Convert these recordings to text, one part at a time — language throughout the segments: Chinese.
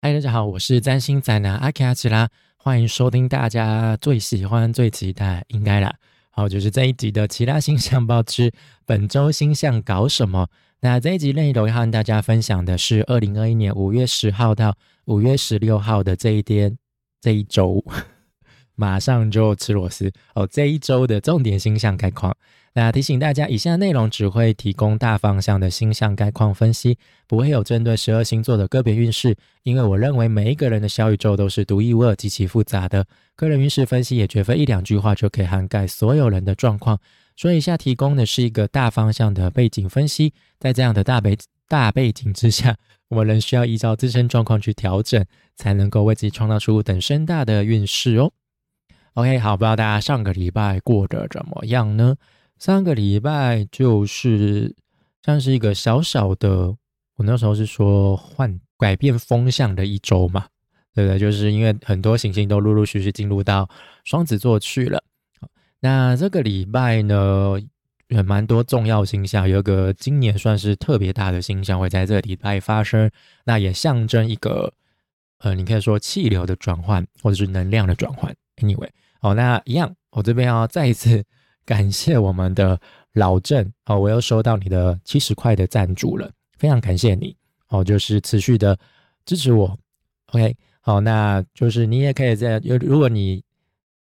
嗨，大家好，我是占星宅男阿卡奇拉，欢迎收听大家最喜欢、最期待，应该啦。好，就是这一集的其他星象报之本周星象搞什么？那这一集内容要和大家分享的是二零二一年五月十号到五月十六号的这一天，这一周。马上就吃螺丝哦！这一周的重点星象概况，那提醒大家，以下内容只会提供大方向的星象概况分析，不会有针对十二星座的个别运势。因为我认为每一个人的小宇宙都是独一无二、极其复杂的，个人运势分析也绝非一两句话就可以涵盖所有人的状况。所以以下提供的是一个大方向的背景分析，在这样的大背大背景之下，我们仍需要依照自身状况去调整，才能够为自己创造出等身大的运势哦。OK，好，不知道大家上个礼拜过得怎么样呢？上个礼拜就是像是一个小小的，我那时候是说换改变风向的一周嘛，对不对？就是因为很多行星都陆陆续续进入到双子座去了。那这个礼拜呢，也蛮多重要星象，有一个今年算是特别大的星象会在这个礼拜发生，那也象征一个呃，你可以说气流的转换或者是能量的转换。Anyway。好，那一样，我这边要再一次感谢我们的老郑哦，我又收到你的七十块的赞助了，非常感谢你哦，就是持续的支持我。OK，好，那就是你也可以在，如果你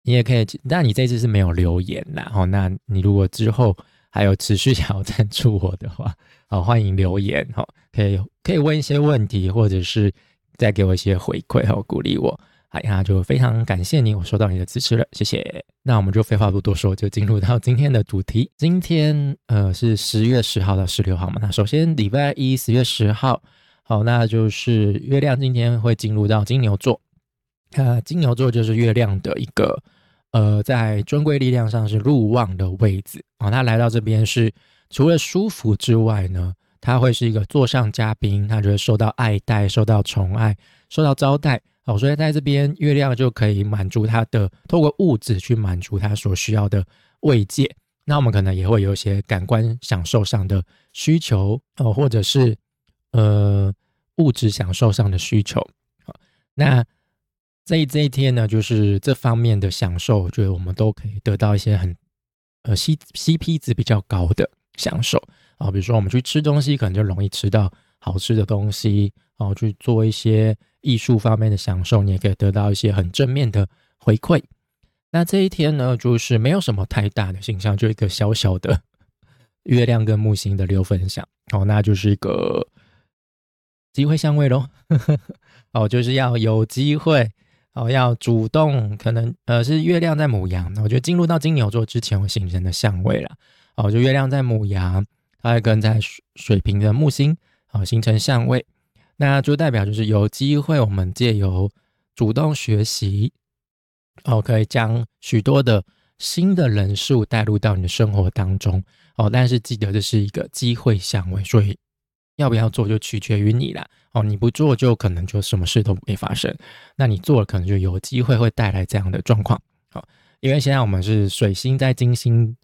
你也可以，那你这次是没有留言啦，哦，那你如果之后还有持续想要赞助我的话，好，欢迎留言哈，可以可以问一些问题，或者是再给我一些回馈和鼓励我。哎呀，就非常感谢你，我收到你的支持了，谢谢。那我们就废话不多说，就进入到今天的主题。今天呃是十月十号到十六号嘛。那首先礼拜一十月十号，好，那就是月亮今天会进入到金牛座。呃，金牛座就是月亮的一个呃在尊贵力量上是入旺的位置啊。他来到这边是除了舒服之外呢，他会是一个座上嘉宾，他就会受到爱戴、受到宠爱、受到招待。哦，所以在这边，月亮就可以满足他的，透过物质去满足他所需要的慰藉。那我们可能也会有一些感官享受上的需求，哦，或者是呃物质享受上的需求。好，那这这一天呢，就是这方面的享受，我觉得我们都可以得到一些很呃 C C P 值比较高的享受啊。比如说我们去吃东西，可能就容易吃到好吃的东西，然后去做一些。艺术方面的享受，你也可以得到一些很正面的回馈。那这一天呢，就是没有什么太大的形象，就一个小小的月亮跟木星的六分相。哦，那就是一个机会相位喽。哦，就是要有机会，哦，要主动，可能呃是月亮在母羊，我觉得进入到金牛座之前会形成的相位了。哦，就月亮在母羊，它会跟在水水瓶的木星，哦，形成相位。那就代表就是有机会，我们借由主动学习，哦，可以将许多的新的人数带入到你的生活当中，哦，但是记得这是一个机会相位，所以要不要做就取决于你啦，哦，你不做就可能就什么事都不会发生，那你做了可能就有机会会带来这样的状况，好，因为现在我们是水星在金星。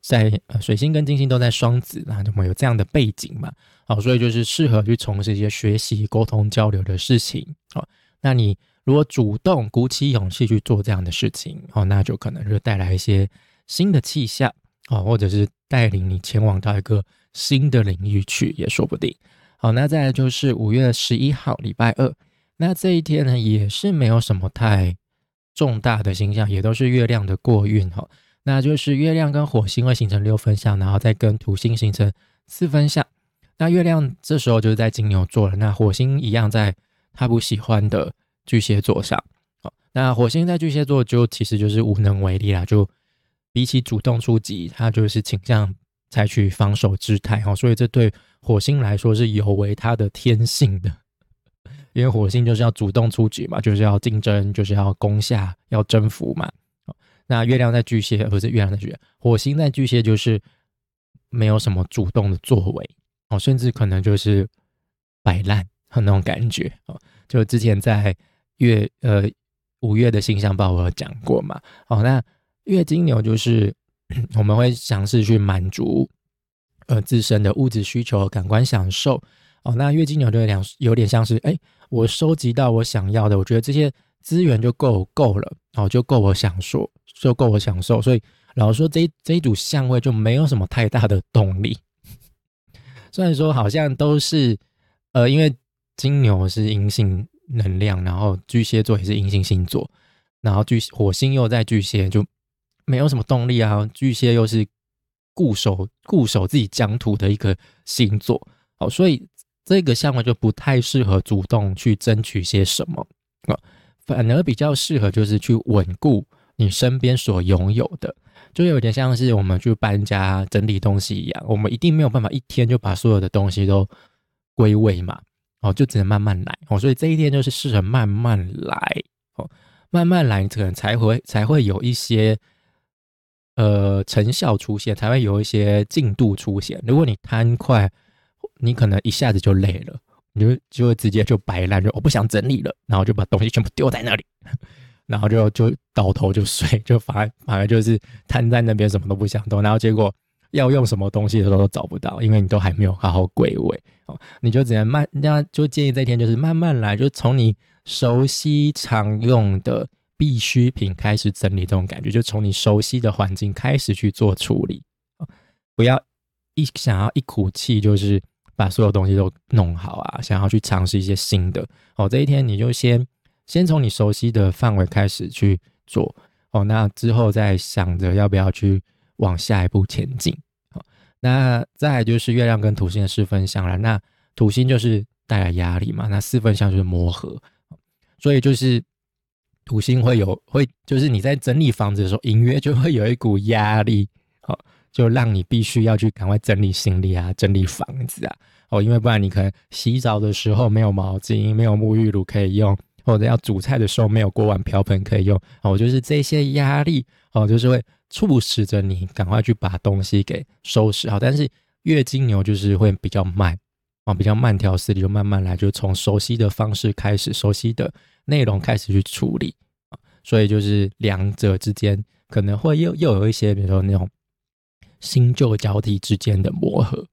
在，水星跟金星都在双子，那怎么有这样的背景嘛？好，所以就是适合去从事一些学习、沟通、交流的事情。好，那你如果主动鼓起勇气去做这样的事情，哦，那就可能就带来一些新的气象，哦，或者是带领你前往到一个新的领域去，也说不定。好，那再来就是五月十一号，礼拜二，那这一天呢，也是没有什么太重大的星象，也都是月亮的过运，哈。那就是月亮跟火星会形成六分相，然后再跟土星形成四分相。那月亮这时候就是在金牛座了，那火星一样在他不喜欢的巨蟹座上。好，那火星在巨蟹座就其实就是无能为力啦，就比起主动出击，他就是倾向采取防守姿态。哈，所以这对火星来说是有违他的天性的，因为火星就是要主动出击嘛，就是要竞争，就是要攻下，要征服嘛。那月亮在巨蟹，不是月亮在巨蟹，火星在巨蟹，就是没有什么主动的作为哦，甚至可能就是摆烂那种感觉哦。就之前在月呃五月的星象报我有讲过嘛，哦，那月金牛就是 我们会尝试去满足呃自身的物质需求、感官享受哦，那月金牛就有点有点像是，哎，我收集到我想要的，我觉得这些资源就够够了，哦，就够我享受，就够我享受。所以老实说，这这一组相位就没有什么太大的动力。虽然说好像都是，呃，因为金牛是阴性能量，然后巨蟹座也是阴性星座，然后巨火星又在巨蟹，就没有什么动力啊。巨蟹又是固守固守自己疆土的一个星座，好，所以这个项目就不太适合主动去争取些什么啊，反而比较适合就是去稳固你身边所拥有的。就有点像是我们去搬家整理东西一样，我们一定没有办法一天就把所有的东西都归位嘛，哦，就只能慢慢来哦，所以这一天就是适合慢慢来哦，慢慢来可能才会才会有一些呃成效出现，才会有一些进度出现。如果你贪快，你可能一下子就累了，你就就会直接就摆烂，就我不想整理了，然后就把东西全部丢在那里。然后就就倒头就睡，就反而反而就是瘫在那边，什么都不想动。然后结果要用什么东西的时候都找不到，因为你都还没有好好归位哦，你就只能慢。那就建议这一天就是慢慢来，就从你熟悉常用的必需品开始整理，这种感觉就从你熟悉的环境开始去做处理哦不要一想要一口气就是把所有东西都弄好啊，想要去尝试一些新的哦。这一天你就先。先从你熟悉的范围开始去做哦，那之后再想着要不要去往下一步前进。好，那再就是月亮跟土星的四分相了。那土星就是带来压力嘛，那四分相就是磨合。所以就是土星会有会，就是你在整理房子的时候，隐约就会有一股压力，好，就让你必须要去赶快整理行李啊，整理房子啊。哦，因为不然你可能洗澡的时候没有毛巾，没有沐浴露可以用。或者要煮菜的时候没有锅碗瓢盆可以用哦，就是这些压力哦，就是会促使着你赶快去把东西给收拾好。但是月经牛就是会比较慢啊，比较慢条斯理，就慢慢来，就从熟悉的方式开始，熟悉的内容开始去处理。所以就是两者之间可能会又又有一些，比如说那种新旧交替之间的磨合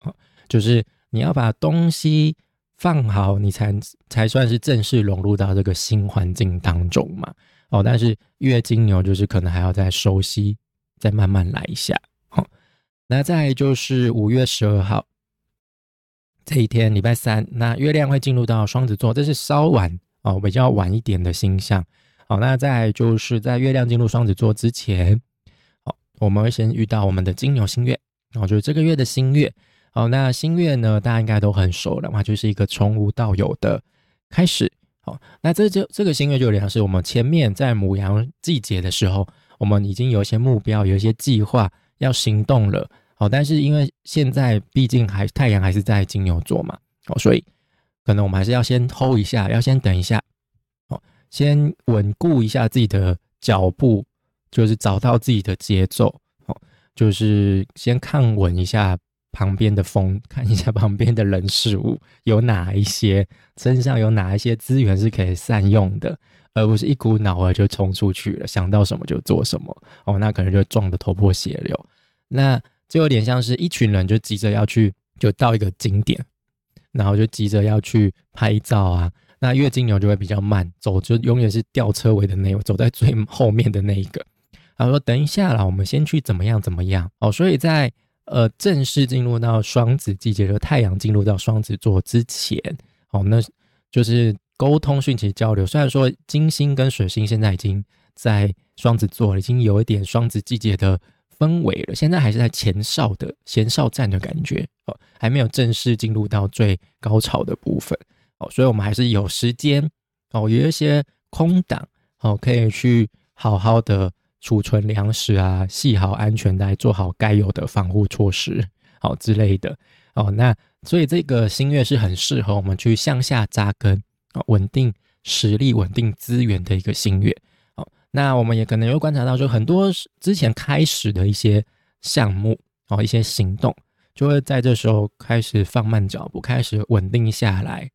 啊，就是你要把东西。放好，你才才算是正式融入到这个新环境当中嘛。哦，但是月经牛就是可能还要再熟悉，再慢慢来一下。好，那再就是五月十二号这一天，礼拜三，那月亮会进入到双子座，这是稍晚哦，比较晚一点的星象。好，那再就是在月亮进入双子座之前，我们会先遇到我们的金牛星月，然后就是这个月的新月。好，那新月呢？大家应该都很熟了嘛，就是一个从无到有的开始。好，那这就这个新月就有点像是我们前面在母羊季节的时候，我们已经有一些目标，有一些计划要行动了。好，但是因为现在毕竟还太阳还是在金牛座嘛，哦，所以可能我们还是要先 hold 一下，要先等一下，哦，先稳固一下自己的脚步，就是找到自己的节奏，哦，就是先看稳一下。旁边的风，看一下旁边的人事物有哪一些，身上有哪一些资源是可以善用的，而不是一股脑儿就冲出去了，想到什么就做什么哦，那可能就撞得头破血流。那就有点像是一群人就急着要去，就到一个景点，然后就急着要去拍照啊。那月金牛就会比较慢走，就永远是吊车尾的那，走在最后面的那一个。他说：“等一下啦，我们先去怎么样怎么样哦。”所以在呃，正式进入到双子季节，就太阳进入到双子座之前，哦，那就是沟通、讯息交流。虽然说金星跟水星现在已经在双子座，已经有一点双子季节的氛围了，现在还是在前哨的前哨战的感觉，哦，还没有正式进入到最高潮的部分，哦，所以我们还是有时间，哦，有一些空档，哦，可以去好好的。储存粮食啊，系好安全带，做好该有的防护措施，好之类的哦。那所以这个新月是很适合我们去向下扎根啊，稳定实力、稳定资源的一个新月。好，那我们也可能会观察到，说很多之前开始的一些项目哦，一些行动，就会在这时候开始放慢脚步，开始稳定下来。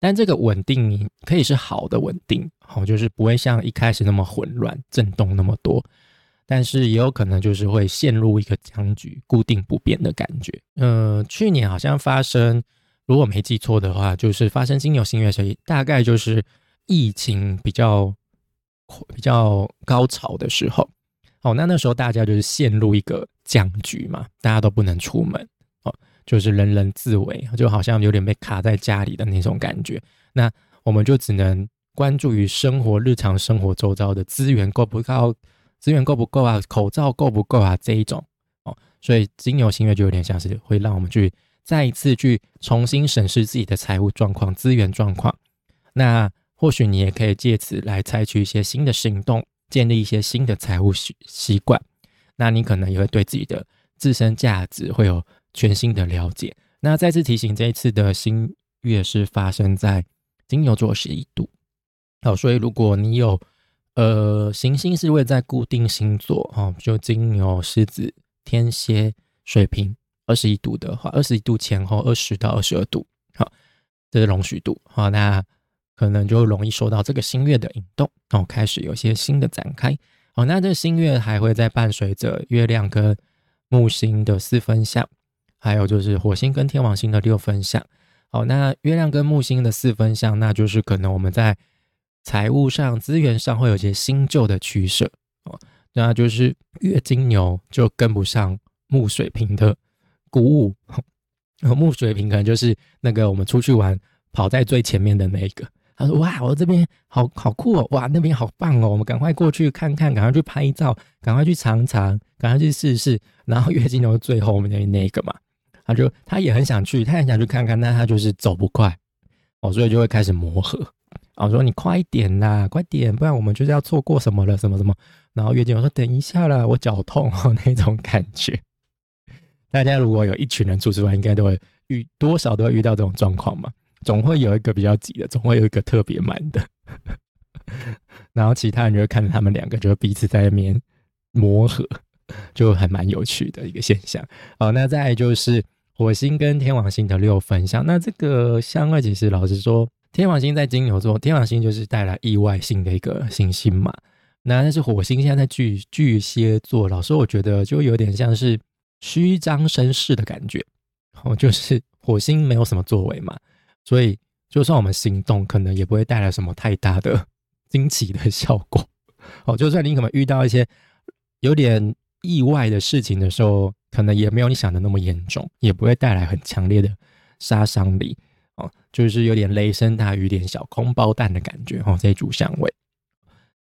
但这个稳定，可以是好的稳定，好，就是不会像一开始那么混乱、震动那么多，但是也有可能就是会陷入一个僵局、固定不变的感觉。呃，去年好像发生如果没记错的话，就是发生金牛星月时，大概就是疫情比较比较高潮的时候。哦，那那时候大家就是陷入一个僵局嘛，大家都不能出门，就是人人自危，就好像有点被卡在家里的那种感觉。那我们就只能关注于生活日常生活周遭的资源够不够，资源够不够啊，口罩够不够啊这一种哦。所以金牛星月就有点像是会让我们去再一次去重新审视自己的财务状况、资源状况。那或许你也可以借此来采取一些新的行动。建立一些新的财务习习惯，那你可能也会对自己的自身价值会有全新的了解。那再次提醒，这一次的新月是发生在金牛座十一度，好，所以如果你有呃行星是位在固定星座哦，就金牛、狮子、天蝎、水瓶二十一度的话，二十一度前后二十到二十二度，好，这是容许度，好，那。可能就容易受到这个新月的引动，然后开始有些新的展开。哦，那这新月还会在伴随着月亮跟木星的四分相，还有就是火星跟天王星的六分相。哦，那月亮跟木星的四分相，那就是可能我们在财务上、资源上会有些新旧的取舍。哦，那就是月金牛就跟不上木水瓶的鼓舞，木水瓶可能就是那个我们出去玩跑在最前面的那一个。他说：“哇，我这边好好酷哦！哇，那边好棒哦！我们赶快过去看看，赶快去拍照，赶快去尝尝，赶快去试试。然后月经牛最后面的那个嘛，他就他也很想去，他很想去看看，但他就是走不快哦，所以就会开始磨合。我说你快点啦，快点，不然我们就是要错过什么了，什么什么。然后月经我说：等一下啦，我脚痛哦，那种感觉。大家如果有一群人出去玩，应该都会遇多少都会遇到这种状况嘛。”总会有一个比较急的，总会有一个特别慢的，然后其他人就会看着他们两个，就彼此在那边磨合，就还蛮有趣的一个现象。好，那再就是火星跟天王星的六分相，那这个相位其实老实说，天王星在金牛座，天王星就是带来意外性的一个行星嘛。那但是火星现在在巨巨蟹座，老师我觉得就有点像是虚张声势的感觉，哦，就是火星没有什么作为嘛。所以，就算我们行动，可能也不会带来什么太大的惊奇的效果。哦，就算你可能遇到一些有点意外的事情的时候，可能也没有你想的那么严重，也不会带来很强烈的杀伤力。哦，就是有点雷声大雨点小，空包弹的感觉。哦，这一组相位。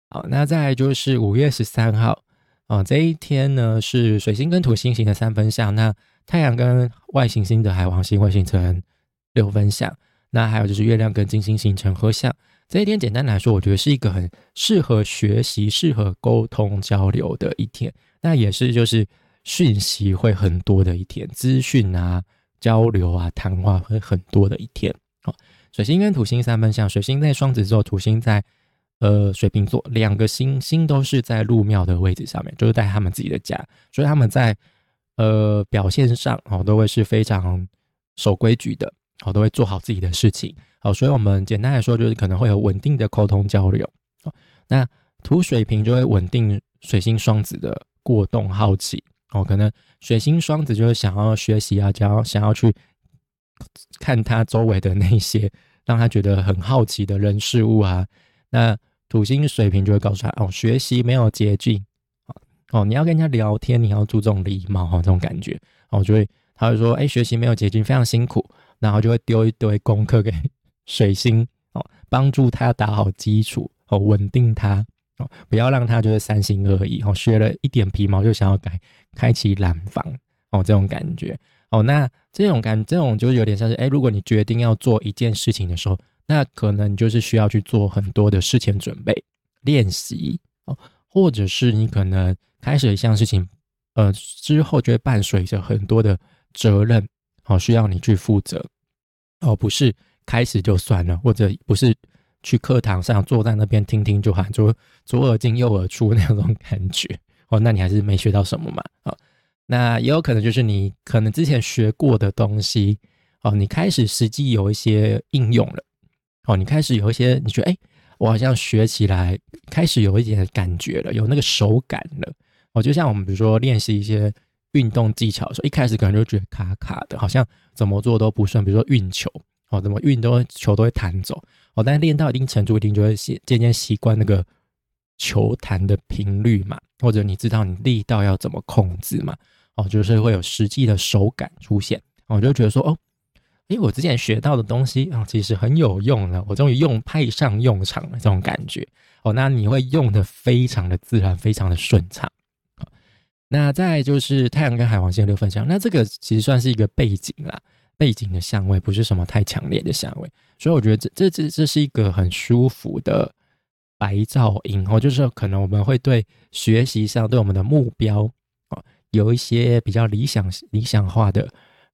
好，那再就是五月十三号。哦，这一天呢是水星跟土星型的三分相，那太阳跟外行星的海王星会形成六分相。那还有就是月亮跟金星形成合相，这一天简单来说，我觉得是一个很适合学习、适合沟通交流的一天。那也是就是讯息会很多的一天，资讯啊、交流啊、谈话会很多的一天。好，水星跟土星三分相，水星在双子座，土星在呃水瓶座，两个星星都是在入庙的位置上面，就是在他们自己的家，所以他们在呃表现上哦都会是非常守规矩的。好，都会做好自己的事情。好，所以我们简单来说，就是可能会有稳定的沟通交流。哦，那土水瓶就会稳定水星双子的过动好奇。哦，可能水星双子就是想要学习啊，想要想要去看他周围的那些让他觉得很好奇的人事物啊。那土星水瓶就会告诉他，哦，学习没有捷径。哦，你要跟人家聊天，你要注重礼貌哈，这种感觉。哦，就会他会说，哎，学习没有捷径，非常辛苦。然后就会丢一堆功课给水星哦，帮助他打好基础哦，稳定他哦，不要让他就是三心二意哦，学了一点皮毛就想要改，开启蓝房哦，这种感觉哦，那这种感这种就是有点像是哎，如果你决定要做一件事情的时候，那可能就是需要去做很多的事前准备练习哦，或者是你可能开始一项事情，呃，之后就会伴随着很多的责任哦，需要你去负责。哦，不是开始就算了，或者不是去课堂上坐在那边听听就喊，就左耳进右耳出那种感觉哦，那你还是没学到什么嘛？哦，那也有可能就是你可能之前学过的东西哦，你开始实际有一些应用了哦，你开始有一些你觉得哎，我好像学起来开始有一点感觉了，有那个手感了哦，就像我们比如说练习一些运动技巧的时候，一开始可能就觉得卡卡的，好像怎么做都不顺。比如说运球，哦，怎么运都球都会弹走，哦，但是练到一定程度，一定就会渐渐渐习惯那个球弹的频率嘛，或者你知道你力道要怎么控制嘛，哦，就是会有实际的手感出现，我就觉得说，哦，诶，我之前学到的东西啊，其实很有用了，我终于用派上用场了，这种感觉，哦，那你会用的非常的自然，非常的顺畅。那再就是太阳跟海王星六分相，那这个其实算是一个背景啦，背景的相位不是什么太强烈的相位，所以我觉得这这这这是一个很舒服的白噪音哦，就是可能我们会对学习上对我们的目标啊有一些比较理想理想化的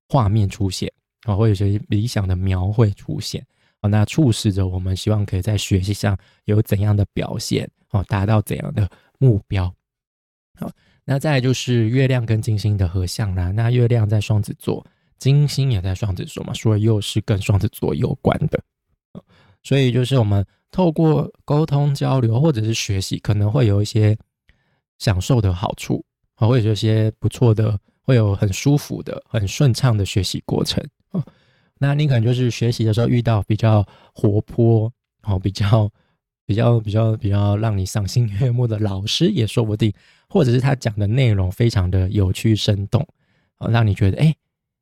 画面出现啊，会有些理想的描绘出现啊，那促使着我们希望可以在学习上有怎样的表现哦，达到怎样的目标好。那再就是月亮跟金星的合相啦。那月亮在双子座，金星也在双子座嘛，所以又是跟双子座有关的。所以就是我们透过沟通交流或者是学习，可能会有一些享受的好处啊，会有一些不错的，会有很舒服的、很顺畅的学习过程啊。那你可能就是学习的时候遇到比较活泼，哦，比较比较比较比较让你赏心悦目的老师也说不定。或者是他讲的内容非常的有趣生动，哦，让你觉得哎，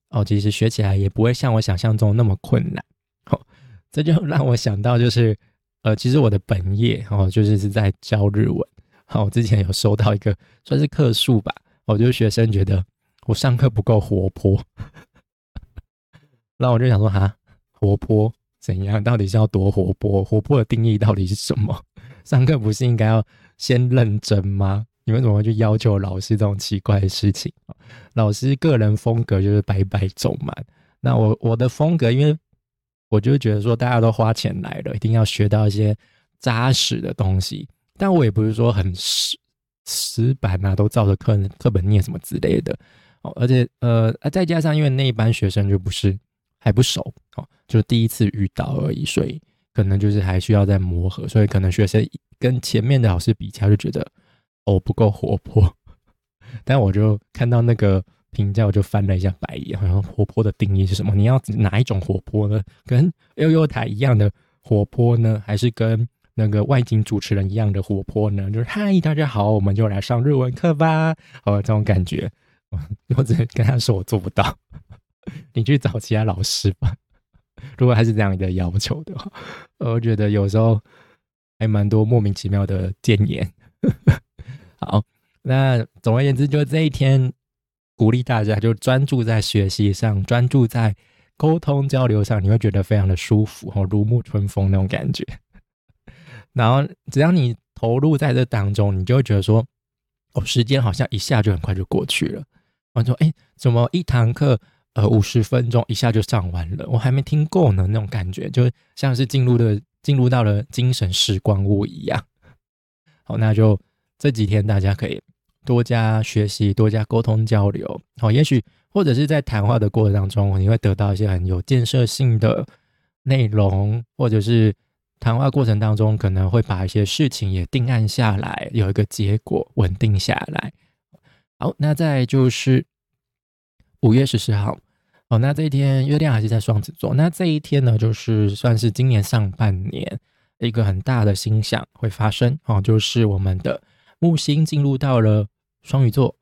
哦，其实学起来也不会像我想象中那么困难，哦，这就让我想到就是，呃，其实我的本业哦，就是是在教日文，好，我之前有收到一个算是客诉吧，我就学生觉得我上课不够活泼，那我就想说哈，活泼怎样？到底是要多活泼？活泼的定义到底是什么？上课不是应该要先认真吗？你们怎么会去要求老师这种奇怪的事情老师个人风格就是白白走满。那我我的风格，因为我就觉得说大家都花钱来了，一定要学到一些扎实的东西。但我也不是说很死死板啊，都照着课课本念什么之类的。哦，而且呃，再加上因为那一班学生就不是还不熟哦，就第一次遇到而已，所以可能就是还需要再磨合。所以可能学生跟前面的老师比较，就觉得。我不够活泼，但我就看到那个评价，我就翻了一下白眼。好像活泼的定义是什么？你要哪一种活泼呢？跟悠悠台一样的活泼呢，还是跟那个外景主持人一样的活泼呢？就是嗨，大家好，我们就来上日文课吧。哦，这种感觉，我只能跟他说我做不到，你去找其他老师吧。如果还是这样的要求的话，我觉得有时候还蛮多莫名其妙的谏言。好，那总而言之，就这一天鼓励大家就专注在学习上，专注在沟通交流上，你会觉得非常的舒服哦，如沐春风那种感觉。然后只要你投入在这当中，你就会觉得说，哦，时间好像一下就很快就过去了。我说，哎，怎么一堂课呃五十分钟一下就上完了？我还没听够呢，那种感觉就像是进入的进入到了精神时光屋一样。好，那就。这几天大家可以多加学习，多加沟通交流。好，也许或者是在谈话的过程当中，你会得到一些很有建设性的内容，或者是谈话过程当中可能会把一些事情也定案下来，有一个结果稳定下来。好，那再就是五月十四号，哦，那这一天月亮还是在双子座。那这一天呢，就是算是今年上半年一个很大的星象会发生。哦，就是我们的。木星进入到了双鱼座，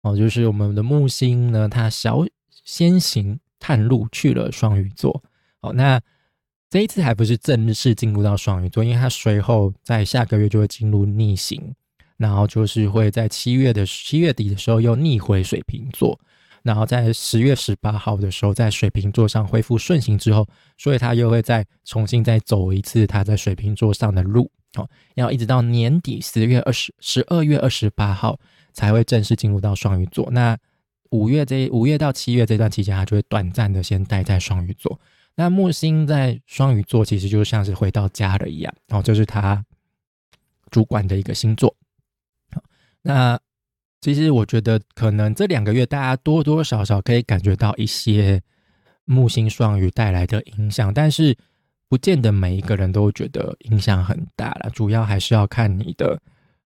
哦，就是我们的木星呢，它小先行探路去了双鱼座，哦，那这一次还不是正式进入到双鱼座，因为它随后在下个月就会进入逆行，然后就是会在七月的七月底的时候又逆回水瓶座，然后在十月十八号的时候在水瓶座上恢复顺行之后，所以它又会再重新再走一次它在水瓶座上的路。哦，要一直到年底十月二十十二月二十八号才会正式进入到双鱼座。那五月这五月到七月这段期间，它就会短暂的先待在双鱼座。那木星在双鱼座，其实就像是回到家了一样，哦，就是他主管的一个星座。那其实我觉得，可能这两个月大家多多少少可以感觉到一些木星双鱼带来的影响，但是。不见得每一个人都觉得影响很大了，主要还是要看你的，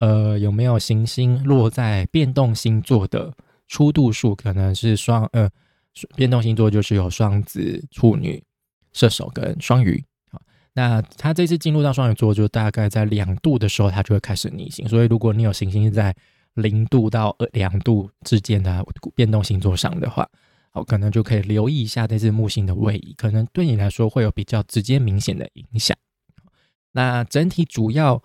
呃，有没有行星落在变动星座的初度数可能是双呃变动星座就是有双子、处女、射手跟双鱼。好，那它这次进入到双鱼座，就大概在两度的时候，它就会开始逆行。所以如果你有行星在零度到两度之间的变动星座上的话，好，可能就可以留意一下这次木星的位移，可能对你来说会有比较直接明显的影响。那整体主要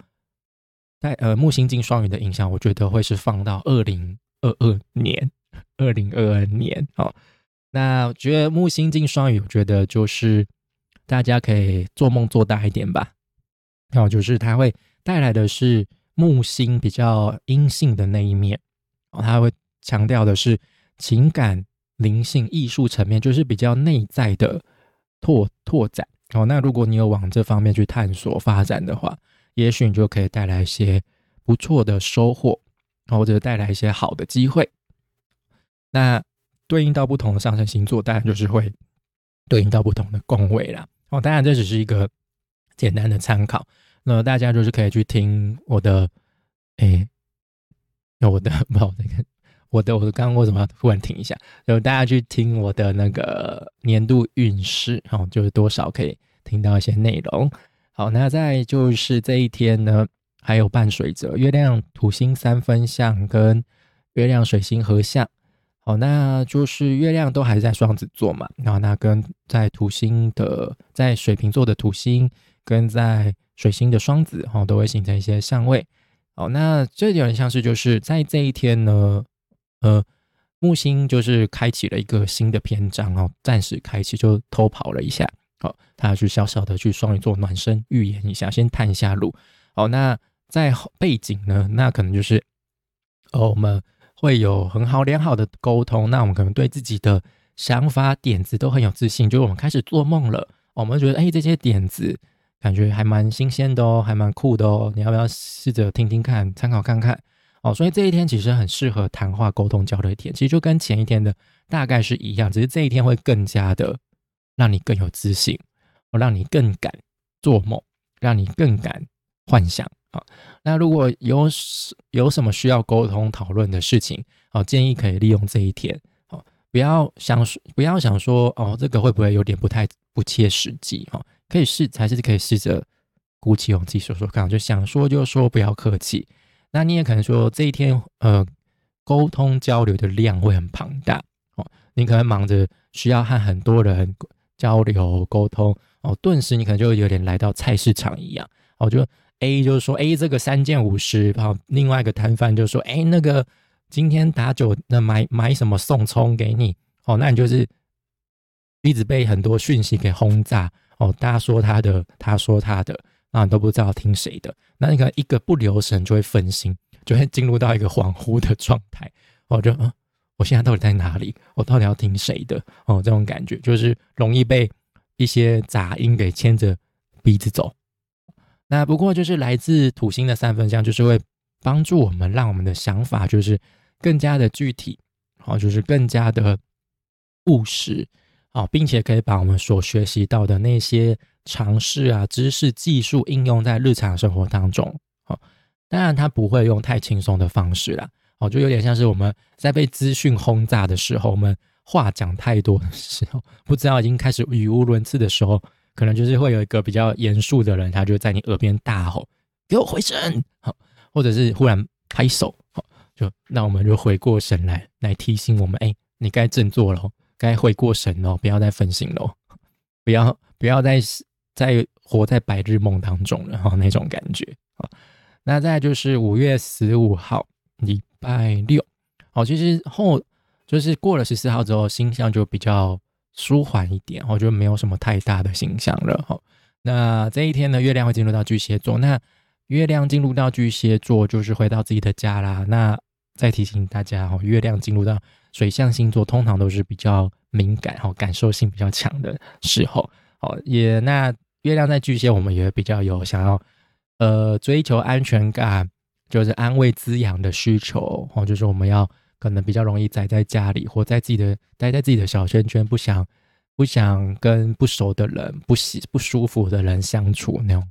在呃木星进双鱼的影响，我觉得会是放到二零二二年，二零二二年。好，那我觉得木星进双鱼，我觉得就是大家可以做梦做大一点吧。然后，就是它会带来的是木星比较阴性的那一面，哦，它会强调的是情感、灵性、艺术层面，就是比较内在的拓拓展。哦，那如果你有往这方面去探索发展的话，也许你就可以带来一些不错的收获，或者带来一些好的机会。那对应到不同的上升星座，当然就是会对应到不同的宫位啦。哦，当然这只是一个简单的参考，那大家就是可以去听我的，哎，我的不好那个。我的我的刚刚为什么要突然停一下？就大家去听我的那个年度运势，哦，就是多少可以听到一些内容。好，那再就是这一天呢，还有伴随着月亮土星三分相跟月亮水星合相。好，那就是月亮都还在双子座嘛，然后那跟在土星的在水瓶座的土星跟在水星的双子，哈，都会形成一些相位。好，那这有点像是就是在这一天呢。呃，木星就是开启了一个新的篇章哦，暂时开启就偷跑了一下，好，他去小小的去双鱼座暖身预言一下，先探一下路。好，那在背景呢，那可能就是哦，我们会有很好良好的沟通，那我们可能对自己的想法点子都很有自信，就是我们开始做梦了，我们觉得哎，这些点子感觉还蛮新鲜的哦，还蛮酷的哦，你要不要试着听听看，参考看看？哦，所以这一天其实很适合谈话、沟通、交流一天，其实就跟前一天的大概是一样，只是这一天会更加的让你更有自信，让你更敢做梦，让你更敢幻想啊。那如果有有什么需要沟通讨论的事情，哦，建议可以利用这一天，哦，不要想不要想说，哦，这个会不会有点不太不切实际？哈，可以试，还是可以试着鼓起勇气说说看，就想说就说，不要客气。那你也可能说这一天，呃，沟通交流的量会很庞大哦。你可能忙着需要和很多人交流沟通哦，顿时你可能就有点来到菜市场一样哦。就 A 就是说，哎，这个三件五十，然后另外一个摊贩就说，哎，那个今天打九，那买买什么送葱给你哦。那你就是一直被很多讯息给轰炸哦。大家说他的，他说他的。那你都不知道听谁的，那你可能一个不留神就会分心，就会进入到一个恍惚的状态。哦，就嗯，我现在到底在哪里？我到底要听谁的？哦，这种感觉就是容易被一些杂音给牵着鼻子走。那不过就是来自土星的三分相，就是会帮助我们，让我们的想法就是更加的具体，好，就是更加的务实。哦，并且可以把我们所学习到的那些尝试啊、知识、技术应用在日常生活当中。哦，当然它不会用太轻松的方式啦。哦，就有点像是我们在被资讯轰炸的时候，我们话讲太多的时候，不知道已经开始语无伦次的时候，可能就是会有一个比较严肃的人，他就在你耳边大吼：“给我回神！”好，或者是忽然拍手，好，就那我们就回过神来，来提醒我们：“哎，你该振作了。”该回过神哦，不要再分心喽，不要不要再再活在白日梦当中了哈，那种感觉啊。那再就是五月十五号礼拜六，好，其实后就是过了十四号之后，星象就比较舒缓一点，我觉得没有什么太大的形象了哈。那这一天呢，月亮会进入到巨蟹座，那月亮进入到巨蟹座就是回到自己的家啦。那再提醒大家哦，月亮进入到水象星座，通常都是比较敏感、哈感受性比较强的时候。哦，也那月亮在巨蟹，我们也比较有想要呃追求安全感，就是安慰滋养的需求。哦，就是我们要可能比较容易宅在家里，或在自己的待在自己的小圈圈，不想不想跟不熟的人、不喜不舒服的人相处那种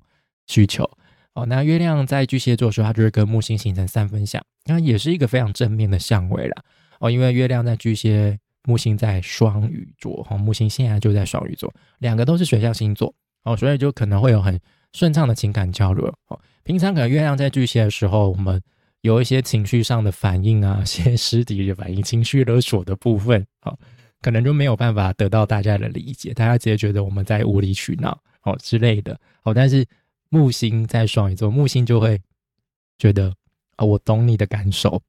需求。哦，那月亮在巨蟹座的时候，它就会跟木星形成三分相，那也是一个非常正面的相位啦。哦，因为月亮在巨蟹，木星在双鱼座，哈，木星现在就在双鱼座，两个都是水象星座，哦，所以就可能会有很顺畅的情感交流。哦，平常可能月亮在巨蟹的时候，我们有一些情绪上的反应啊，歇斯底的反应，情绪勒索的部分，哦，可能就没有办法得到大家的理解，大家直接觉得我们在无理取闹，哦之类的，哦，但是木星在双鱼座，木星就会觉得啊，我懂你的感受。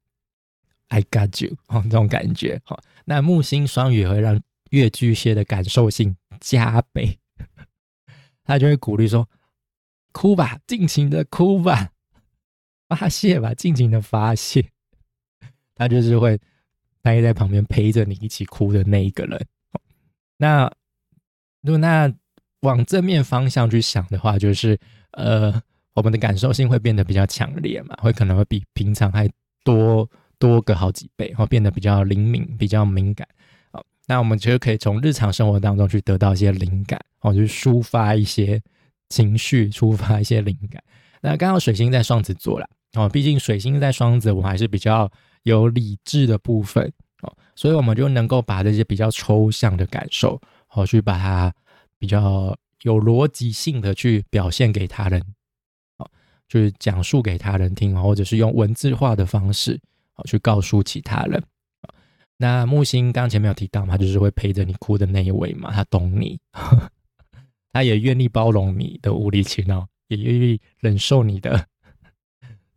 I got you，哦，这种感觉，好，那木星双鱼会让月巨蟹的感受性加倍，他就会鼓励说：“哭吧，尽情的哭吧，发泄吧，尽情的发泄。”他就是会待在旁边陪着你一起哭的那一个人。那如果那往正面方向去想的话，就是呃，我们的感受性会变得比较强烈嘛，会可能会比平常还多。多个好几倍，然后变得比较灵敏、比较敏感。好，那我们其实可以从日常生活当中去得到一些灵感，哦，就是抒发一些情绪，抒发一些灵感。那刚好水星在双子座啦，哦，毕竟水星在双子，我们还是比较有理智的部分，哦，所以我们就能够把这些比较抽象的感受，哦，去把它比较有逻辑性的去表现给他人，哦，就是讲述给他人听，或者是用文字化的方式。好，去告诉其他人。那木星刚前面有提到嘛，就是会陪着你哭的那一位嘛，他懂你，他也愿意包容你的无理取闹，也愿意忍受你的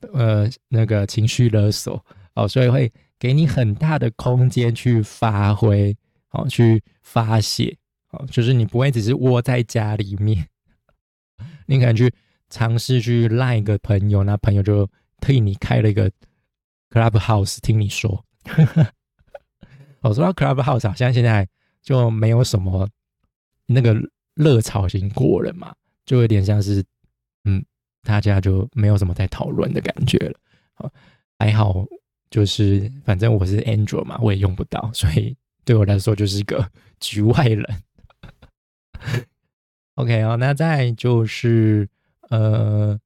呃那个情绪勒索。哦，所以会给你很大的空间去发挥，好，去发泄。好，就是你不会只是窝在家里面，你可能去尝试去赖一个朋友，那朋友就替你开了一个。Clubhouse，听你说，我说到 Clubhouse，好像现在就没有什么那个热潮型过了嘛，就有点像是，嗯，大家就没有什么在讨论的感觉了。好，还好，就是反正我是 Android 嘛，我也用不到，所以对我来说就是一个局外人。OK 哦，那再就是呃，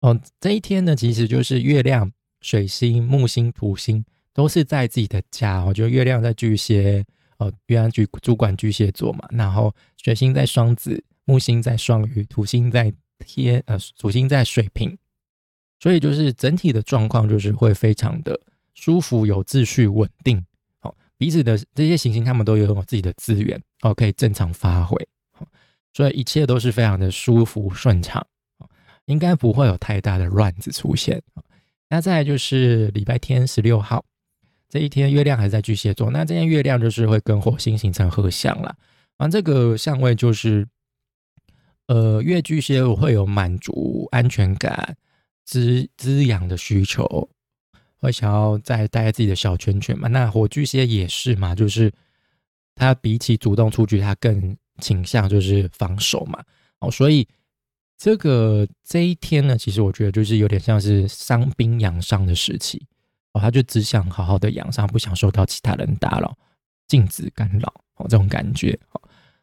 哦，这一天呢，其实就是月亮。水星、木星、土星都是在自己的家，我觉得月亮在巨蟹，哦，月亮主主管巨蟹座嘛，然后水星在双子，木星在双鱼，土星在天，呃，土星在水瓶，所以就是整体的状况就是会非常的舒服、有秩序、稳定，好，彼此的这些行星他们都有自己的资源，哦，可以正常发挥，所以一切都是非常的舒服顺畅，应该不会有太大的乱子出现。那再就是礼拜天十六号这一天，月亮还在巨蟹座。那这天月亮就是会跟火星形成合相了。啊，这个相位就是，呃，月巨蟹会有满足安全感、滋滋养的需求，会想要再待在自己的小圈圈嘛。那火巨蟹也是嘛，就是他比起主动出局，他更倾向就是防守嘛。哦，所以。这个这一天呢，其实我觉得就是有点像是伤兵养伤的时期哦，他就只想好好的养伤，不想受到其他人打扰、禁止干扰哦，这种感觉哦。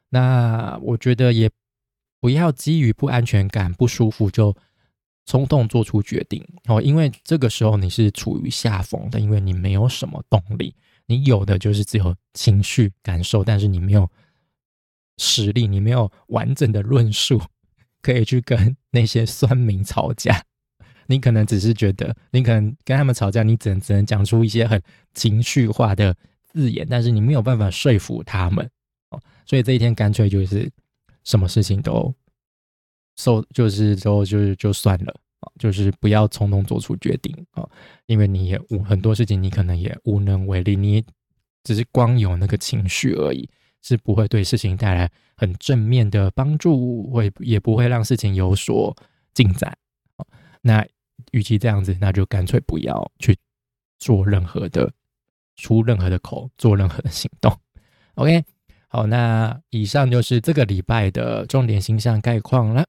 那我觉得也不要基于不安全感、不舒服就冲动做出决定哦，因为这个时候你是处于下风的，因为你没有什么动力，你有的就是只有情绪感受，但是你没有实力，你没有完整的论述。可以去跟 那些酸民吵架，你可能只是觉得，你可能跟他们吵架，你只能只能讲出一些很情绪化的字眼，但是你没有办法说服他们哦。所以这一天干脆就是什么事情都受，就是都就是就算了啊，就是不要冲动做出决定啊，因为你也无很多事情你可能也无能为力，你只是光有那个情绪而已。是不会对事情带来很正面的帮助，会也不会让事情有所进展。那与其这样子，那就干脆不要去做任何的出任何的口，做任何的行动。OK，好，那以上就是这个礼拜的重点星象概况了。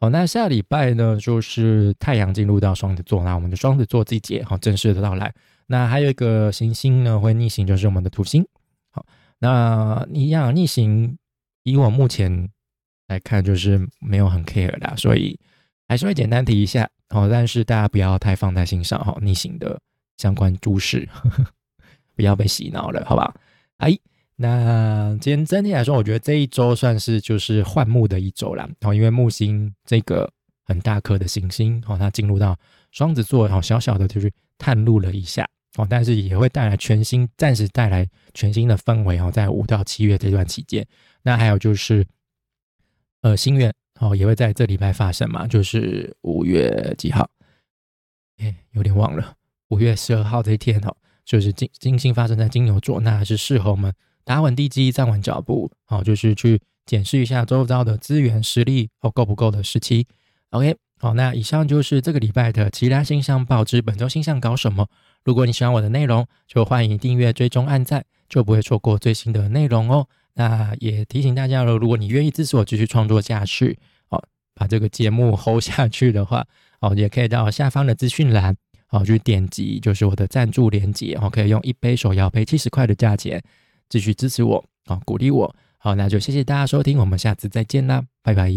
好，那下礼拜呢，就是太阳进入到双子座，那我们的双子座季节好正式的到来。那还有一个行星呢会逆行，就是我们的土星。好那一样逆行，以我目前来看，就是没有很 care 的，所以还是会简单提一下哦。但是大家不要太放在心上哈，逆行的相关诸事。不要被洗脑了，好不好？哎，那今天整体来说，我觉得这一周算是就是换木的一周啦。哦，因为木星这个很大颗的行星，哦，它进入到双子座，然后小小的就去探路了一下，哦，但是也会带来全新，暂时带来全新的氛围哦，在五到七月这段期间。那还有就是，呃，新月哦，也会在这礼拜发生嘛，就是五月几号？哎，有点忘了，五月十二号这一天哦。就是金金星发生在金牛座，那还是适合我们打稳地基、站稳脚步，好，就是去检视一下周遭的资源实力哦够不够的时期。OK，好，那以上就是这个礼拜的其他星象报知，本周星象搞什么？如果你喜欢我的内容，就欢迎订阅、追踪、按赞，就不会错过最新的内容哦。那也提醒大家了，如果你愿意支持我继续创作下去，哦，把这个节目 hold 下去的话，哦，也可以到下方的资讯栏。哦，去点击就是我的赞助链接，哦可以用一杯手摇杯七十块的价钱继续支持我，好鼓励我。好，那就谢谢大家收听，我们下次再见啦，拜拜。